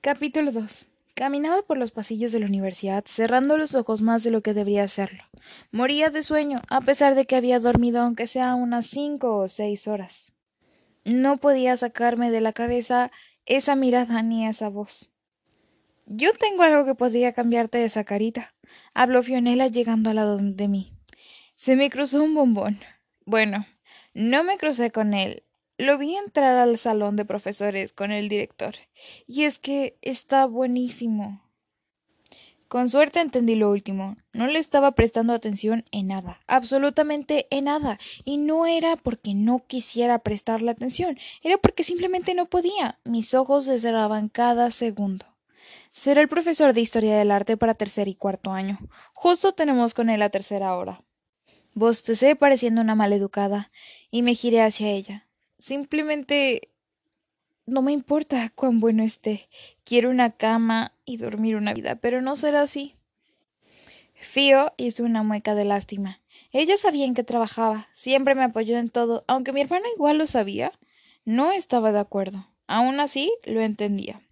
Capítulo 2. Caminaba por los pasillos de la universidad, cerrando los ojos más de lo que debería hacerlo. Moría de sueño, a pesar de que había dormido aunque sea unas cinco o seis horas. No podía sacarme de la cabeza esa mirada ni esa voz. Yo tengo algo que podría cambiarte esa carita, habló Fionela llegando al lado de mí. Se me cruzó un bombón. Bueno, no me crucé con él, lo vi entrar al salón de profesores con el director. Y es que está buenísimo. Con suerte entendí lo último. No le estaba prestando atención en nada, absolutamente en nada. Y no era porque no quisiera prestarle atención, era porque simplemente no podía. Mis ojos se cerraban cada segundo. Será el profesor de Historia del Arte para tercer y cuarto año. Justo tenemos con él la tercera hora. Bostecé pareciendo una maleducada, y me giré hacia ella. Simplemente no me importa cuán bueno esté. Quiero una cama y dormir una vida, pero no será así. Fío hizo una mueca de lástima. Ella sabía en qué trabajaba, siempre me apoyó en todo, aunque mi hermano igual lo sabía. No estaba de acuerdo. Aún así, lo entendía.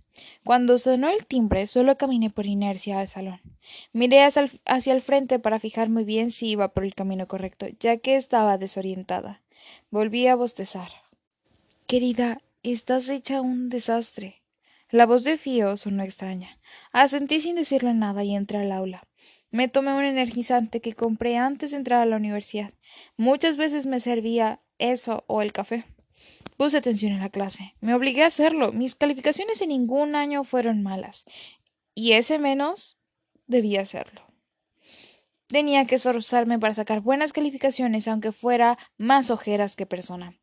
Cuando sonó el timbre, solo caminé por inercia al salón. Miré hacia el, frente para fijar muy bien si iba por el camino correcto, ya que estaba desorientada. Volví a bostezar. Querida, estás hecha un desastre. La voz de Fío sonó extraña. Asentí sin decirle nada y entré al aula. Me tomé un energizante que compré antes de entrar a la universidad. Muchas veces me servía eso o el café. Puse atención en la clase. Me obligué a hacerlo. Mis calificaciones en ningún año fueron malas. Y ese menos debía hacerlo. Tenía que esforzarme para sacar buenas calificaciones, aunque fuera más ojeras que persona.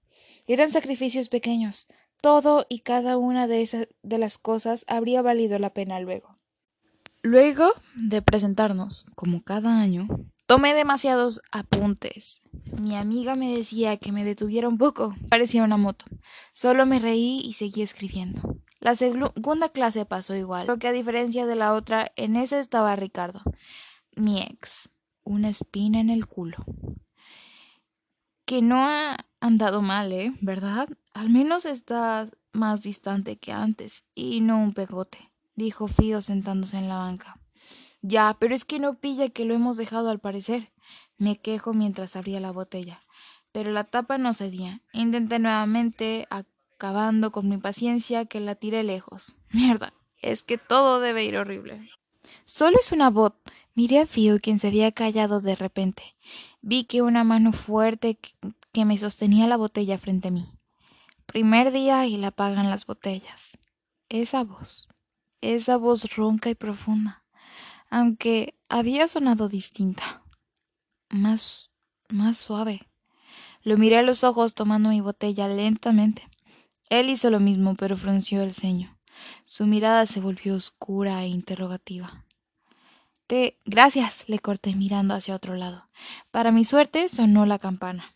Eran sacrificios pequeños. Todo y cada una de esas de las cosas habría valido la pena luego. Luego de presentarnos, como cada año, tomé demasiados apuntes. Mi amiga me decía que me detuviera un poco. Parecía una moto. Solo me reí y seguí escribiendo. La segunda clase pasó igual, lo que a diferencia de la otra, en esa estaba Ricardo, mi ex, una espina en el culo que no ha andado mal, ¿eh? ¿Verdad? Al menos estás más distante que antes y no un pegote, dijo Fío sentándose en la banca. Ya, pero es que no pilla que lo hemos dejado al parecer. Me quejo mientras abría la botella. Pero la tapa no cedía. Intenté nuevamente, acabando con mi paciencia, que la tiré lejos. Mierda, es que todo debe ir horrible. Solo es una bot. Miré a Fío, quien se había callado de repente. Vi que una mano fuerte que me sostenía la botella frente a mí. Primer día y la apagan las botellas. Esa voz, esa voz ronca y profunda, aunque había sonado distinta, más, más suave. Lo miré a los ojos tomando mi botella lentamente. Él hizo lo mismo, pero frunció el ceño. Su mirada se volvió oscura e interrogativa. Gracias, le corté mirando hacia otro lado. Para mi suerte sonó la campana.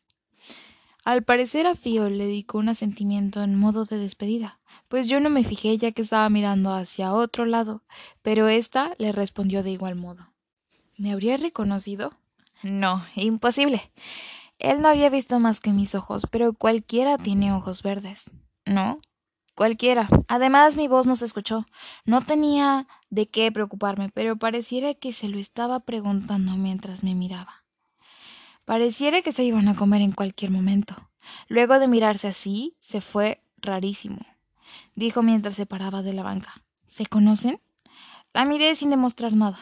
Al parecer a Fío le dedicó un asentimiento en modo de despedida, pues yo no me fijé ya que estaba mirando hacia otro lado, pero ésta le respondió de igual modo. ¿Me habría reconocido? No, imposible. Él no había visto más que mis ojos, pero cualquiera tiene ojos verdes. ¿No? Cualquiera. Además, mi voz no se escuchó. No tenía de qué preocuparme, pero pareciera que se lo estaba preguntando mientras me miraba. Pareciera que se iban a comer en cualquier momento. Luego de mirarse así, se fue rarísimo, dijo mientras se paraba de la banca. ¿Se conocen? La miré sin demostrar nada.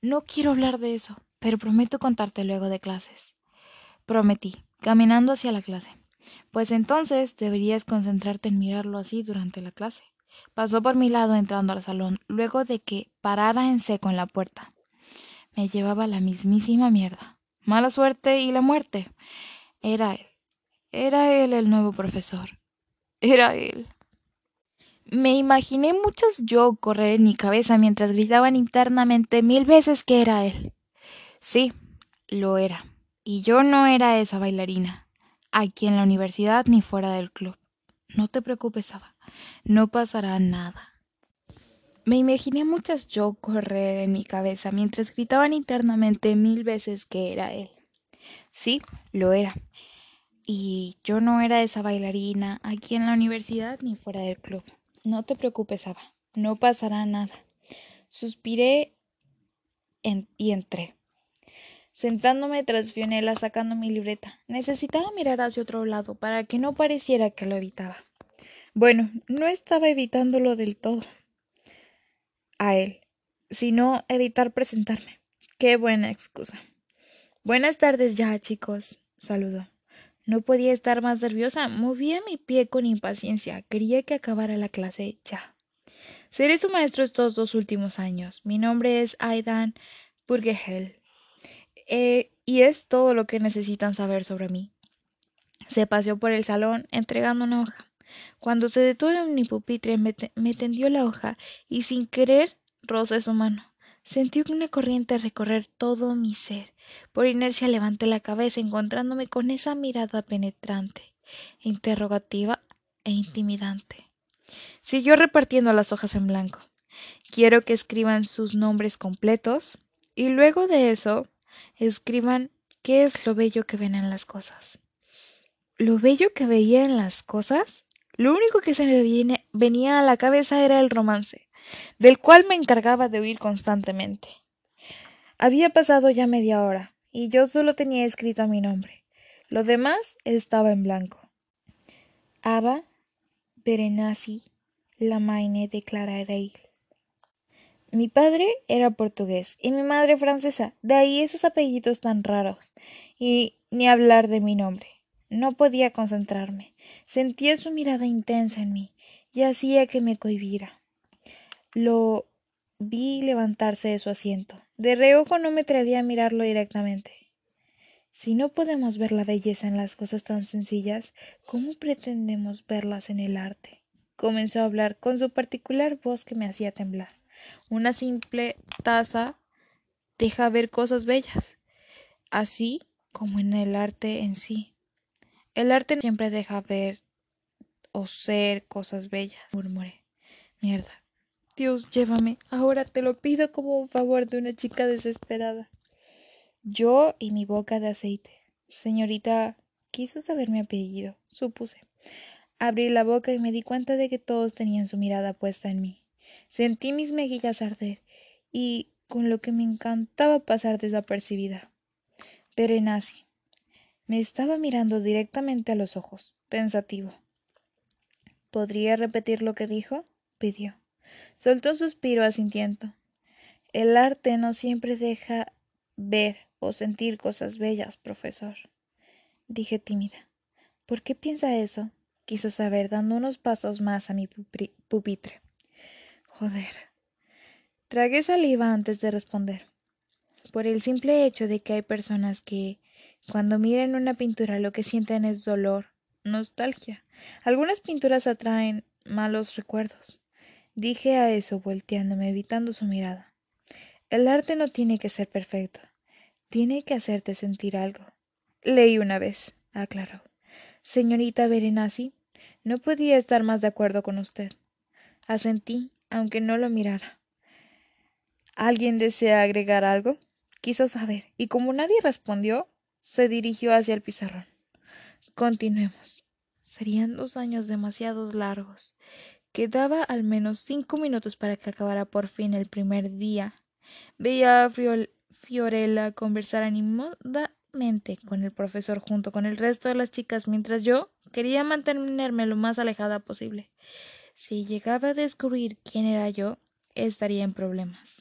No quiero hablar de eso, pero prometo contarte luego de clases. Prometí, caminando hacia la clase. Pues entonces deberías concentrarte en mirarlo así durante la clase. Pasó por mi lado entrando al salón, luego de que parara en seco en la puerta. Me llevaba la mismísima mierda. Mala suerte y la muerte. Era él. Era él el nuevo profesor. Era él. Me imaginé muchas yo correr en mi cabeza mientras gritaban internamente mil veces que era él. Sí, lo era. Y yo no era esa bailarina aquí en la universidad ni fuera del club. No te preocupes, Ava. No pasará nada. Me imaginé muchas yo correr en mi cabeza mientras gritaban internamente mil veces que era él. Sí, lo era. Y yo no era esa bailarina aquí en la universidad ni fuera del club. No te preocupes, Ava. No pasará nada. Suspiré y entré. Sentándome tras Fionela sacando mi libreta. Necesitaba mirar hacia otro lado para que no pareciera que lo evitaba. Bueno, no estaba evitándolo del todo. A él, sino evitar presentarme. Qué buena excusa. Buenas tardes ya, chicos, saludó. No podía estar más nerviosa. Movía mi pie con impaciencia. Quería que acabara la clase ya. Seré su maestro estos dos últimos años. Mi nombre es Aidan Burgehel. Eh, y es todo lo que necesitan saber sobre mí. Se paseó por el salón entregando una hoja. Cuando se detuvo en mi pupitre me, me tendió la hoja y sin querer rozé su mano. Sentí una corriente recorrer todo mi ser. Por inercia levanté la cabeza encontrándome con esa mirada penetrante, interrogativa e intimidante. Siguió repartiendo las hojas en blanco. Quiero que escriban sus nombres completos y luego de eso escriban qué es lo bello que ven en las cosas. ¿Lo bello que veía en las cosas? Lo único que se me venía a la cabeza era el romance, del cual me encargaba de huir constantemente. Había pasado ya media hora, y yo solo tenía escrito mi nombre. Lo demás estaba en blanco. Aba Berenasi Lamaine de Clara Mi padre era portugués y mi madre francesa, de ahí esos apellidos tan raros, y ni hablar de mi nombre. No podía concentrarme. Sentía su mirada intensa en mí y hacía que me cohibiera. Lo vi levantarse de su asiento. De reojo no me atrevía a mirarlo directamente. Si no podemos ver la belleza en las cosas tan sencillas, ¿cómo pretendemos verlas en el arte? Comenzó a hablar con su particular voz que me hacía temblar. Una simple taza deja ver cosas bellas, así como en el arte en sí. El arte siempre deja ver o ser cosas bellas, murmuré. Mierda. Dios, llévame. Ahora te lo pido como un favor de una chica desesperada. Yo y mi boca de aceite. Señorita, quiso saber mi apellido, supuse. Abrí la boca y me di cuenta de que todos tenían su mirada puesta en mí. Sentí mis mejillas arder y con lo que me encantaba pasar desapercibida. Berenasi. Me estaba mirando directamente a los ojos, pensativo. ¿Podría repetir lo que dijo? pidió. Soltó un suspiro asintiendo. El arte no siempre deja ver o sentir cosas bellas, profesor. Dije tímida. ¿Por qué piensa eso? quiso saber, dando unos pasos más a mi pupitre. Joder. Tragué saliva antes de responder. Por el simple hecho de que hay personas que, cuando miran una pintura, lo que sienten es dolor, nostalgia. Algunas pinturas atraen malos recuerdos. Dije a eso volteándome, evitando su mirada. El arte no tiene que ser perfecto. Tiene que hacerte sentir algo. Leí una vez, aclaró. Señorita Berenasi, no podía estar más de acuerdo con usted. Asentí, aunque no lo mirara. ¿Alguien desea agregar algo? Quiso saber, y como nadie respondió, se dirigió hacia el pizarrón. Continuemos. Serían dos años demasiado largos. Quedaba al menos cinco minutos para que acabara por fin el primer día. Veía a Fiorella conversar animadamente con el profesor junto con el resto de las chicas mientras yo quería mantenerme lo más alejada posible. Si llegaba a descubrir quién era yo, estaría en problemas.